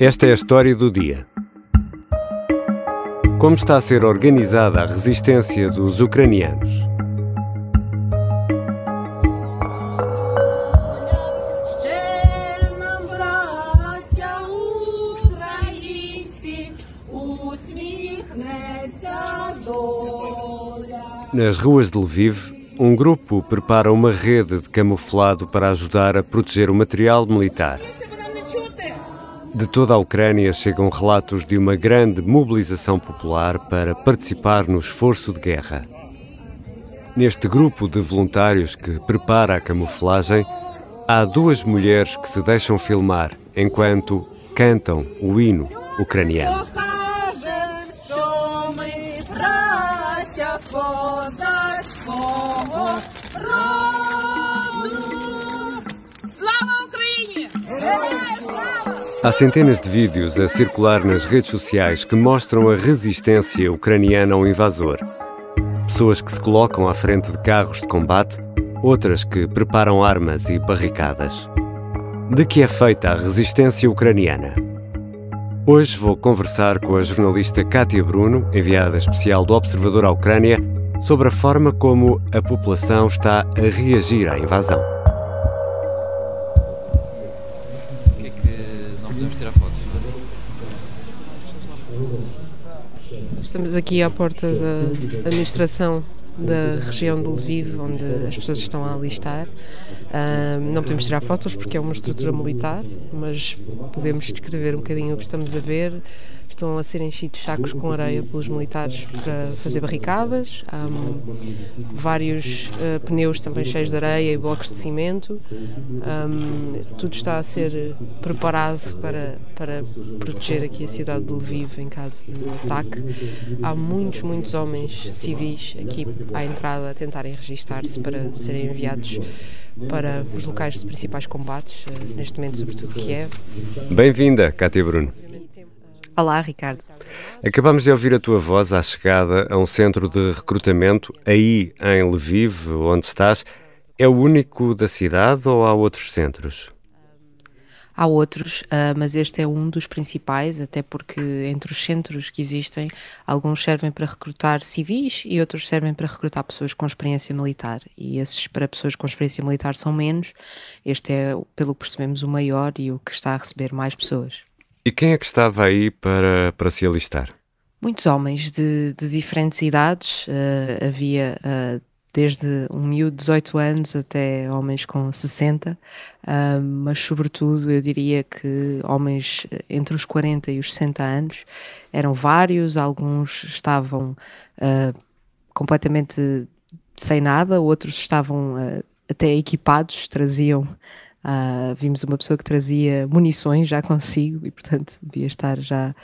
Esta é a história do dia. Como está a ser organizada a resistência dos ucranianos? Nas ruas de Lviv, um grupo prepara uma rede de camuflado para ajudar a proteger o material militar. De toda a Ucrânia chegam relatos de uma grande mobilização popular para participar no esforço de guerra. Neste grupo de voluntários que prepara a camuflagem, há duas mulheres que se deixam filmar enquanto cantam o hino ucraniano. Há centenas de vídeos a circular nas redes sociais que mostram a resistência ucraniana ao invasor. Pessoas que se colocam à frente de carros de combate, outras que preparam armas e barricadas. De que é feita a resistência ucraniana? Hoje vou conversar com a jornalista Kátia Bruno, enviada especial do Observador à Ucrânia, sobre a forma como a população está a reagir à invasão. Estamos aqui à porta da administração da região de Lviv, onde as pessoas estão a alistar. Ahm, não podemos tirar fotos porque é uma estrutura militar, mas podemos descrever um bocadinho o que estamos a ver. Estão a ser enchidos sacos com areia pelos militares para fazer barricadas. Há hum, vários ah, pneus também cheios de areia e blocos de cimento. Hum, tudo está a ser preparado para, para proteger aqui a cidade de Lviv em caso de ataque. Há muitos, muitos homens civis aqui à entrada a tentarem registar-se para serem enviados para os locais de principais combates, eh, neste momento, sobretudo Kiev. Bem-vinda, Kátia Bruno. Olá, Ricardo. Acabamos de ouvir a tua voz à chegada a um centro de recrutamento aí em Lviv, onde estás. É o único da cidade ou há outros centros? Há outros, ah, mas este é um dos principais, até porque entre os centros que existem, alguns servem para recrutar civis e outros servem para recrutar pessoas com experiência militar. E esses para pessoas com experiência militar são menos. Este é, pelo que percebemos, o maior e o que está a receber mais pessoas. E quem é que estava aí para, para se alistar? Muitos homens de, de diferentes idades, ah, havia ah, desde um miúdo de 18 anos até homens com 60, ah, mas sobretudo eu diria que homens eh, entre os 40 e os 60 anos eram vários, alguns estavam ah, completamente sem nada, outros estavam ah, até equipados, traziam. Ah, vimos uma pessoa que trazia munições já consigo e, portanto, devia estar já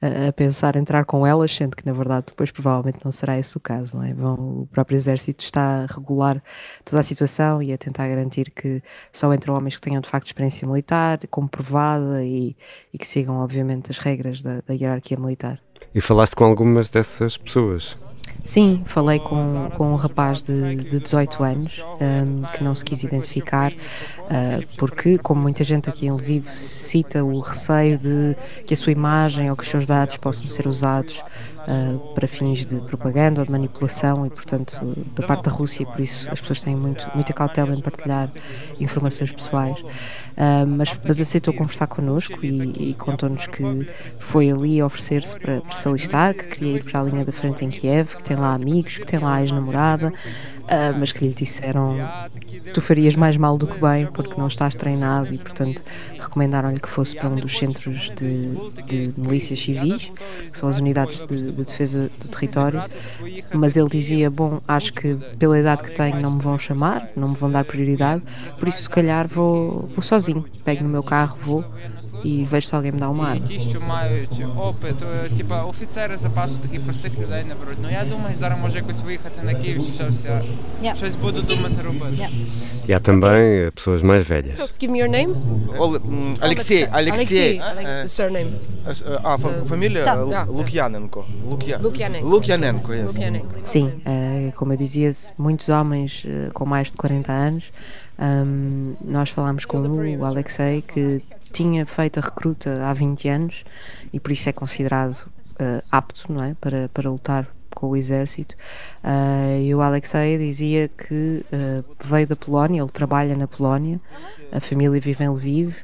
a, a pensar entrar com elas, sendo que, na verdade, depois provavelmente não será esse o caso. Não é? Vão, o próprio Exército está a regular toda a situação e a tentar garantir que só entram homens que tenham, de facto, experiência militar, comprovada e, e que sigam, obviamente, as regras da, da hierarquia militar. E falaste com algumas dessas pessoas? Sim, falei com, com um rapaz de, de 18 anos um, que não se quis identificar, uh, porque, como muita gente aqui em Lviv cita o receio de que a sua imagem ou que os seus dados possam ser usados uh, para fins de propaganda ou de manipulação e, portanto, da parte da Rússia, por isso as pessoas têm muito, muita cautela em partilhar informações pessoais. Uh, mas, mas aceitou conversar connosco e, e contou-nos que foi ali oferecer-se para, para se alistar, que queria ir para a linha da frente em Kiev, que tem lá amigos, que tem lá ex-namorada, ah, mas que lhe disseram tu farias mais mal do que bem porque não estás treinado e, portanto, recomendaram-lhe que fosse para um dos centros de, de milícias civis, que são as unidades de, de defesa do território. Mas ele dizia: Bom, acho que pela idade que tenho não me vão chamar, não me vão dar prioridade, por isso, se calhar, vou, vou sozinho. Pego no meu carro, vou e vejo se alguém me dá uma arma. Ті, що мають опит, е, типа офіцери запасу таких простих людей не беруть. Ну я думаю, зараз може якось виїхати на Київ чи щось. Я Yeah. щось буду думати робити. E há também eh, pessoas mais velhas. So, give me your name. Ол- м, Алексей, Алексей. Alexei, surname. Е, е, А, фа- фамілія Так, Л- так. Лук'яненко. Лук'я... Lukyanenko. Лук'яненко, yes. Lukyanenko. Sim, eh, como eu dizia, muitos homens eh, com mais de 40 anos. Ahm, nós falámos com o Alexei que tinha feito a recruta há 20 anos e por isso é considerado uh, apto não é? para, para lutar com o exército. Uh, e o Alexei dizia que uh, veio da Polónia, ele trabalha na Polónia, a família vive em Lviv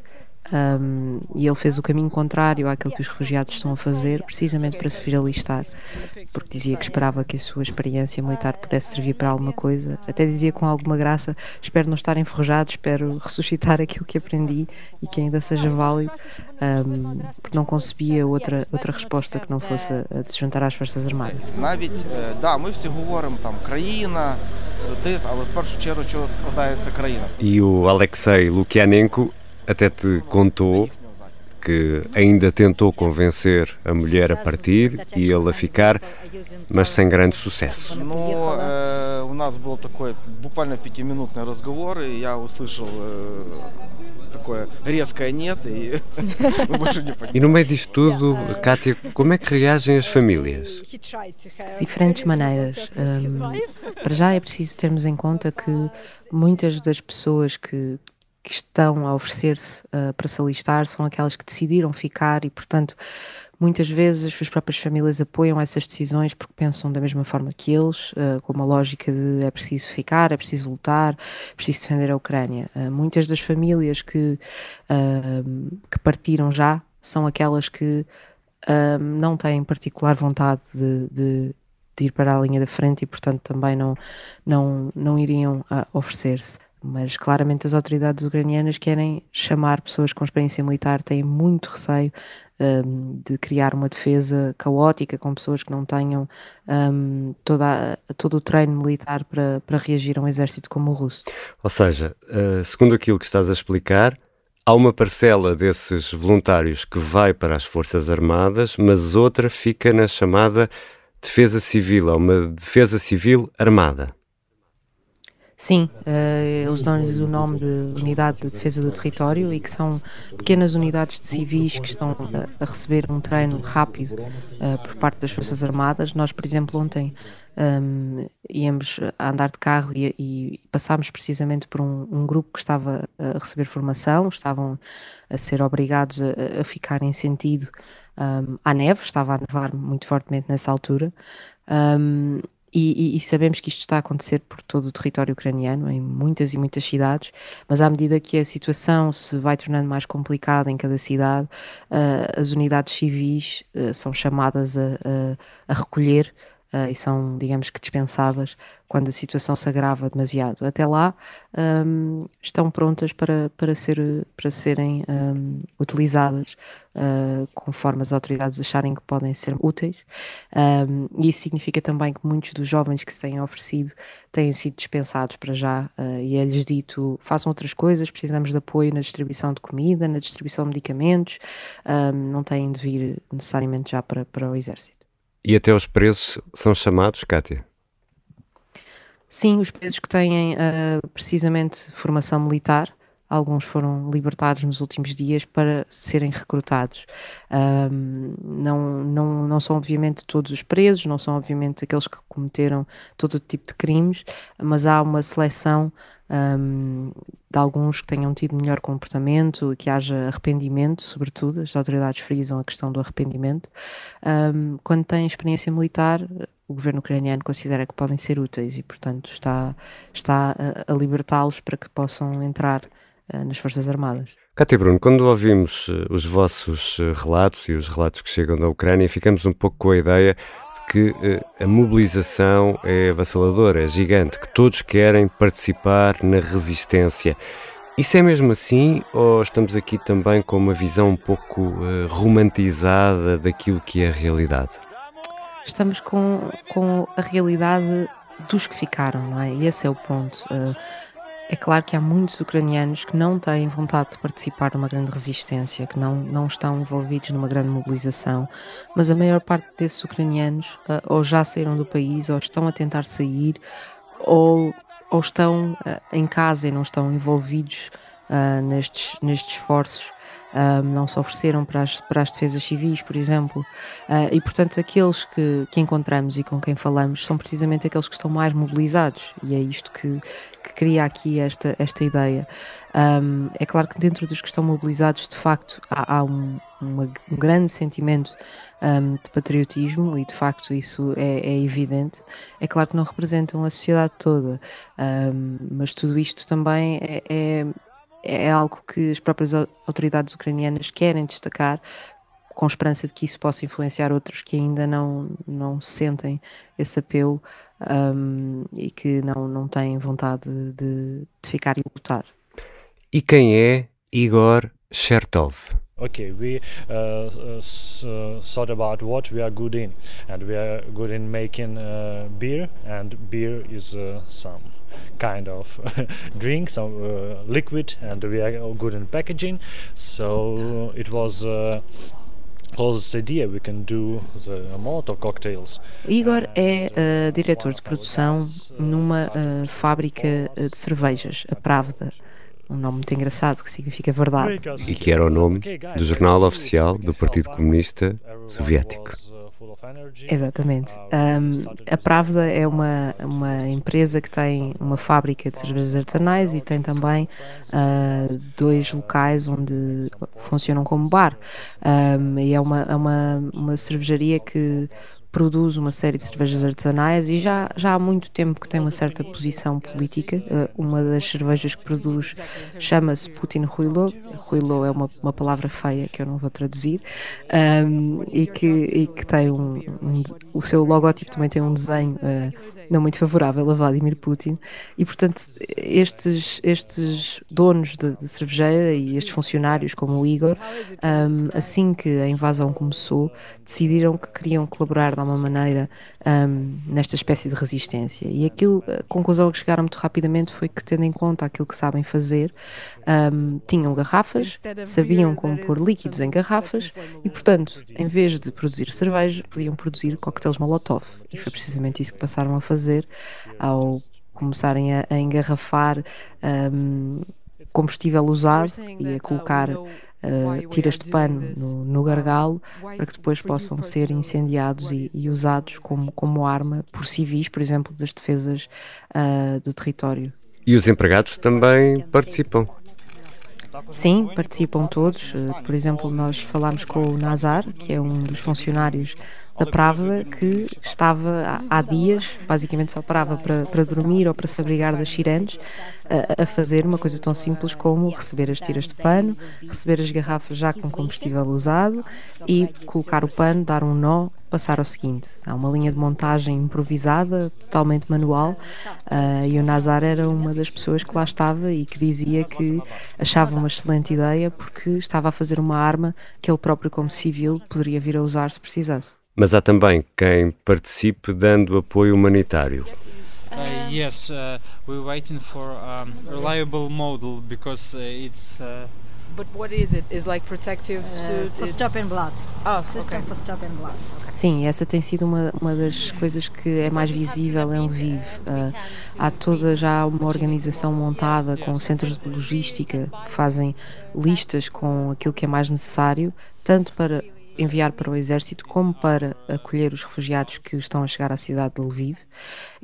um, e ele fez o caminho contrário àquilo que os refugiados estão a fazer, precisamente para se vir alistar, porque dizia que esperava que a sua experiência militar pudesse servir para alguma coisa. Até dizia com alguma graça: Espero não estar enferrujado, espero ressuscitar aquilo que aprendi e que ainda seja válido, um, porque não concebia outra, outra resposta que não fosse a de se juntar às Forças Armadas. Навіть, да, ми всі говоримо там країна, тис, але в першу чергу, що складається країна. E o Alexei Lukianenko até te contou que ainda tentou convencer a mulher a partir e ele a ficar, mas sem grande sucesso. Ну, э, у нас был такой буквально пятиминутный разговор, и я услышал э, такое резкое «нет», и мы больше не E no meio disto tudo, Kátia, como é que reagem as famílias? Diferentes maneiras. Um, para já é preciso termos em conta que muitas das pessoas que que estão a oferecer-se uh, para se alistar são aquelas que decidiram ficar e, portanto, muitas vezes as suas próprias famílias apoiam essas decisões porque pensam da mesma forma que eles, uh, com uma lógica de é preciso ficar, é preciso lutar, é preciso defender a Ucrânia. Uh, muitas das famílias que, que partiram já são aquelas que não têm particular vontade de, de de ir para a linha da frente e, portanto, também não, não, não iriam oferecer-se mas claramente as autoridades ucranianas querem chamar pessoas com experiência militar, têm muito receio um, de criar uma defesa caótica com pessoas que não tenham um, toda, todo o treino militar para, para reagir a um exército como o russo. Ou seja, uh, segundo aquilo que estás a explicar, há uma parcela desses voluntários que vai para as Forças Armadas, mas outra fica na chamada defesa civil, há uma defesa civil armada. Sim, uh, eles dão-lhes o nome de Unidade de Defesa do Território e que são pequenas unidades de civis que estão a, receber um treino rápido uh, por parte das Forças Armadas. Nós, por exemplo, ontem um, ehm, íamos a andar de carro e, e passámos precisamente por um, um, grupo que estava a receber formação, estavam a ser obrigados a, a ficar em sentido um, ehm, à neve, estava a nevar muito fortemente nessa altura. Um, ehm, e, e, sabemos que isto está a acontecer por todo o território ucraniano, em muitas e muitas cidades, mas à medida que a situação se vai tornando mais complicada em cada cidade, uh, as unidades civis uh, são chamadas a, a, a recolher uh, e são, digamos que, dispensadas quando a situação se agrava demasiado. Até lá um, estão prontas para, para, ser, para serem um, utilizadas uh, conforme as autoridades acharem que podem ser úteis. Um, e isso significa também que muitos dos jovens que se têm oferecido têm sido dispensados para já uh, e é-lhes dito façam outras coisas, precisamos de apoio na distribuição de comida, na distribuição de medicamentos, não têm de vir necessariamente já para, para o exército. E até os presos são chamados, Kátia? Sim, os presos que têm uh, precisamente formação militar, alguns foram libertados nos últimos dias para serem recrutados. Um, não, não, não são, obviamente, todos os presos, não são, obviamente, aqueles que cometeram todo o tipo de crimes, mas há uma seleção um, de alguns que tenham tido melhor comportamento, que haja arrependimento, sobretudo, as autoridades frisam a questão do arrependimento. Um, quando têm experiência militar, o governo ucraniano considera que podem ser úteis e, portanto, está, está a, a libertá-los para que possam entrar nas Forças Armadas. Cátia Bruno, quando ouvimos uh, os vossos uh, relatos e os relatos que chegam da Ucrânia, ficamos um pouco com a ideia que a mobilização é avassaladora, é gigante, que todos querem participar na resistência. Isso é mesmo assim ou estamos aqui também com uma visão um pouco uh, romantizada daquilo que é a realidade? Estamos com, com a realidade dos que ficaram, não é? E esse é o ponto. Uh, é claro que há muitos ucranianos que não têm vontade de participar numa grande resistência, que não, não estão envolvidos numa grande mobilização, mas a maior parte desses ucranianos uh, ou já saíram do país, ou estão a tentar sair, ou, ou estão uh, em casa e não estão envolvidos uh, nestes, nestes esforços. Um, não se ofereceram para as, para as defesas civis, por exemplo, uh, e portanto aqueles que, que encontramos e com quem falamos são precisamente aqueles que estão mais mobilizados, e é isto que, que cria aqui esta, esta ideia. Um, é claro que dentro dos que estão mobilizados, de facto, há, há um, uma, um grande sentimento um, de patriotismo e de facto isso é, é, evidente. É claro que não representam a sociedade toda, mas tudo isto também é, é, é, algo que as próprias autoridades ucranianas querem destacar. Com esperança de que isso possa influenciar outros que ainda não, não sentem esse apelo um, e que não, não têm vontade de, de ficar e lutar. E quem é Igor Chertov? okay we uh, uh, uh, thought about what we are good in and we are good in making uh, beer and beer is uh, some kind of drink some uh, liquid and we are good in packaging so it was closest idea we can do the Molotov cocktails. Igor é uh, diretor de produção numa uh, fábrica de cervejas, a Pravda. um nome muito engraçado que significa verdade. E que era o nome do jornal oficial do Partido Comunista Soviético. Exatamente. Um, a Pravda é uma, uma empresa que tem uma fábrica de cervejas artesanais e tem também uh, dois locais onde funcionam como bar. Um, e é uma, é uma, uma cervejaria que produz uma série de cervejas artesanais e já, já há muito tempo que tem uma certa posição política. Uh, uma das cervejas que produz chama-se Putin Ruilo. Ruilo é uma, uma palavra feia que eu não vou traduzir um, e, que, e que tem um, um, o seu logótipo também tem um desenho uh, não muito favorável a Vladimir Putin. E portanto estes, estes donos de, de cervejeira e estes funcionários como o Igor um, assim que a invasão começou decidiram que queriam colaborar de alguma maneira um, nesta espécie de resistência. E aquilo, a conclusão a que chegaram muito rapidamente foi que tendo em conta aquilo que sabem fazer um, tinham garrafas, sabiam como pôr líquidos em garrafas e portanto em vez de produzir cerveja podiam produzir coquetéis Molotov. E foi precisamente isso que passaram a fazer fazer ao começarem a, a engarrafar um, combustível usado e a colocar uh, tiras de pano no, no, gargalo para que depois possam ser incendiados e, e, usados como, como arma por civis, por exemplo, das defesas uh, do território. E os empregados também participam. Sim, participam todos. Por exemplo, nós falámos com o Nazar, que é um dos funcionários da Pravda que estava há, dias, basicamente só parava para, para dormir ou para se abrigar das sirenes, a, a, fazer uma coisa tão simples como receber as tiras de pano, receber as garrafas já com combustível usado e colocar o pano, dar um nó, passar ao seguinte. Há uma linha de montagem improvisada, totalmente manual, uh, e o Nazar era uma das pessoas que lá estava e que dizia que achava uma excelente ideia porque estava a fazer uma arma que ele próprio, como civil, poderia vir a usar se precisasse. Mas há também quem participe dando apoio humanitário. Uh, yes, uh, we're waiting for a reliable model because uh, it's. Uh, But what is it? Is like protective uh, to for stopping blood. Oh, system okay. for stopping blood. Okay. Sim, essa tem sido uma, uma das coisas que é mais visível em Lviv. Uh, há toda já uma organização montada com centros de logística que fazem listas com aquilo que é mais necessário, tanto para enviar para o exército como para acolher os refugiados que estão a chegar à cidade de Lviv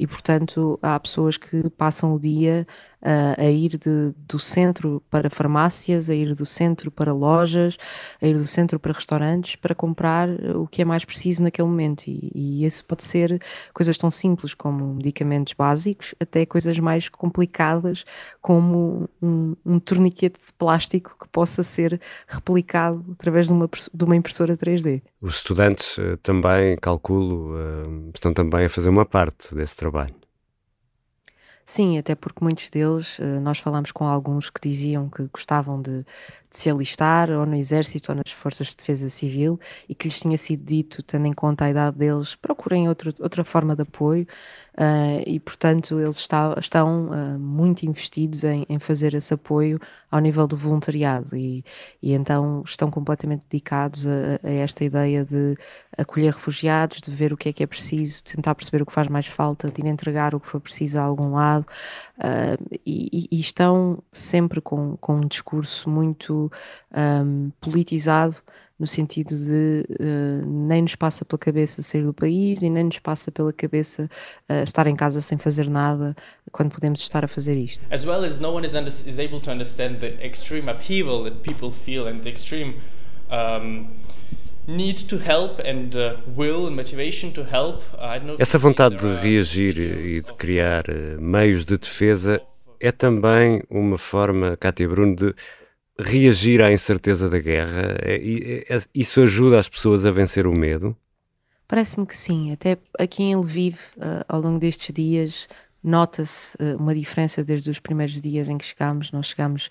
e portanto há pessoas que passam o dia uh, a ir de, do centro para farmácias, a ir do centro para lojas, a ir do centro para restaurantes para comprar o que é mais preciso naquele momento. E, isso pode ser coisas tão simples como medicamentos básicos, até coisas mais complicadas, como um, um torniquete de plástico que possa ser replicado através de uma, de uma impressora 3D. Os estudantes uh, também, calculo, uh, estão também a fazer uma parte desse trabalho. Sim, até porque muitos deles, eh, nós falamos com alguns que diziam que gostavam de, de, se alistar ou no exército ou nas forças de defesa civil e que lhes tinha sido dito, tendo em conta a idade deles, procurem outro, outra forma de apoio uh, e, portanto, eles está, estão uh, muito investidos em, em, fazer esse apoio ao nível do voluntariado e, e então estão completamente dedicados a, a, esta ideia de acolher refugiados, de ver o que é que é preciso, de tentar perceber o que faz mais falta, de ir entregar o que for preciso a algum lado uh, e, e, estão sempre com, com um discurso muito muito um, politizado no sentido de uh, nem nos passa pela cabeça sair do país e nem nos passa pela cabeça uh, estar em casa sem fazer nada quando podemos estar a fazer isto. As well as no one is, is able to understand the extreme upheaval that people feel and the extreme um, need to help and uh, will and motivation to help. Essa vontade de reagir e de criar uh, meios de defesa é também uma forma, Cátia Bruno, de reagir à incerteza da guerra? É, é, isso ajuda as pessoas a vencer o medo? Parece-me que sim. Até aqui em Lviv, uh, ao longo destes dias, nota-se uh, uma diferença desde os primeiros dias em que chegámos. Nós chegámos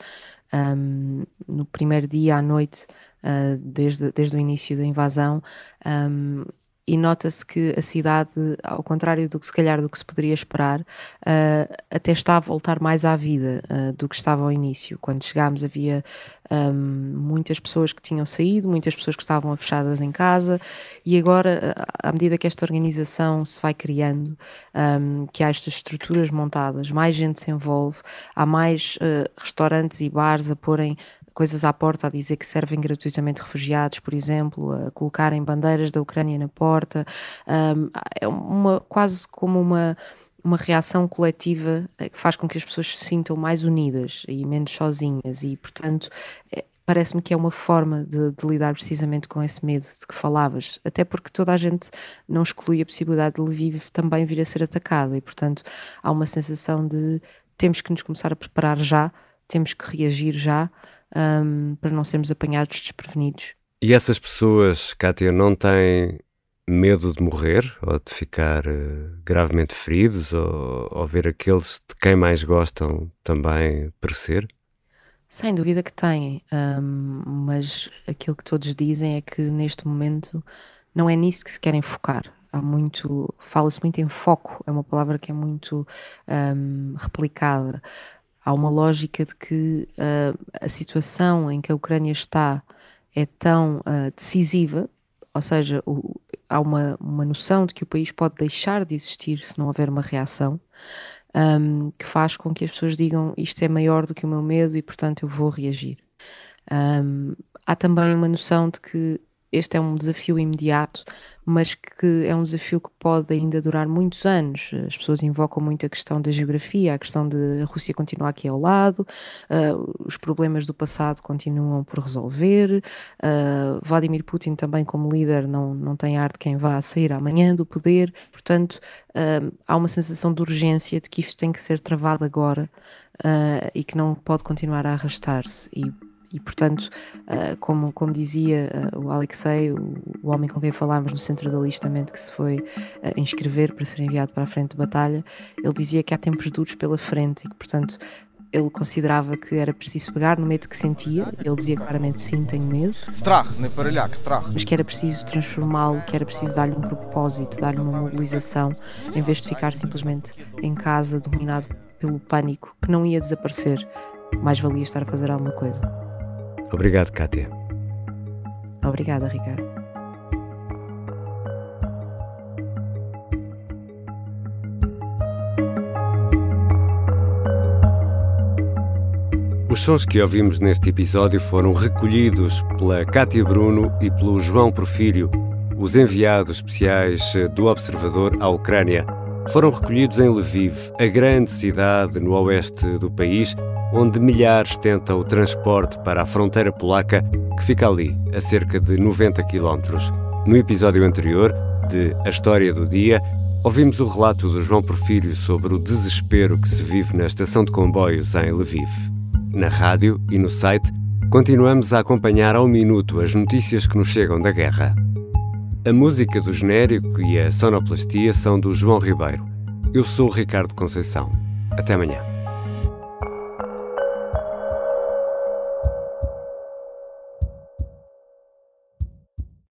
um, no primeiro dia à noite, uh, desde, desde o início da invasão, um, e nota-se que a cidade, ao contrário do que se calhar do que se poderia esperar, uh, até está a voltar mais à vida uh, do que estava ao início. Quando chegámos havia um, muitas pessoas que tinham saído, muitas pessoas que estavam fechadas em casa e agora, à medida que esta organização se vai criando, um, que há estas estruturas montadas, mais gente se envolve, há mais uh, restaurantes e bares a porem coisas à porta a dizer que servem gratuitamente refugiados, por exemplo, a colocarem bandeiras da Ucrânia na porta. Um, é uma, quase como uma, uma reação coletiva eh, que faz com que as pessoas se sintam mais unidas e menos sozinhas, e portanto. É, Parece-me que é uma forma de, de, lidar precisamente com esse medo de que falavas, até porque toda a gente não exclui a possibilidade de Lviv também vir a ser atacada, e portanto há uma sensação de temos que nos começar a preparar já, temos que reagir já, um, para não sermos apanhados desprevenidos. E essas pessoas, Kátia, não têm medo de morrer ou de ficar uh, gravemente feridos ou, ou ver aqueles de quem mais gostam também perecer? Sem dúvida que têm, um, mas aquilo que todos dizem é que neste momento não é nisso que se querem focar. Há muito, fala-se muito em foco, é uma palavra que é muito um, replicada há uma lógica de que uh, a situação em que a Ucrânia está é tão uh, decisiva, ou seja, o, há uma, uma noção de que o país pode deixar de existir se não houver uma reação, um, que faz com que as pessoas digam isto é maior do que o meu medo e, portanto, eu vou reagir. Um, há também uma noção de que este é um desafio imediato, mas que é um desafio que pode ainda durar muitos anos. As pessoas invocam muito a questão da geografia, a questão de a Rússia continuar aqui ao lado, uh, os problemas do passado continuam por resolver. Uh, Vladimir Putin também, como líder, não, não tem ar de quem vá sair amanhã do poder. Portanto, uh, há uma sensação de urgência de que isto tem que ser travado agora e que não pode continuar a arrastar-se. E e, portanto, uh, como, como dizia uh, o Alexei, o, o, homem com quem falámos no centro de alistamento que se foi uh, inscrever para ser enviado para a frente de batalha, ele dizia que há tempos duros pela frente e que, portanto, ele considerava que era preciso pegar no medo que sentia, ele dizia claramente sim, tenho medo. Strach, не переляк, strach. Mas que era preciso transformá-lo, que era preciso dar-lhe um propósito, dar-lhe uma mobilização, em vez de ficar simplesmente em casa, dominado pelo pânico, que não ia desaparecer. Mais valia estar a fazer alguma coisa. Obrigado, Kátia. Obrigada, Ricardo. Os sons que ouvimos neste episódio foram recolhidos pela Cátia Bruno e pelo João Porfírio, os enviados especiais do Observador à Ucrânia. Foram recolhidos em Lviv, a grande cidade no oeste do país, onde milhares tentam o transporte para a fronteira polaca, que fica ali, a cerca de 90 quilómetros. No episódio anterior, de A História do Dia, ouvimos o relato do João Porfírio sobre o desespero que se vive na estação de comboios em Lviv. Na rádio e no site, continuamos a acompanhar ao minuto as notícias que nos chegam da guerra. A música do genérico e a sonoplastia são do João Ribeiro. Eu sou o Ricardo Conceição. Até amanhã.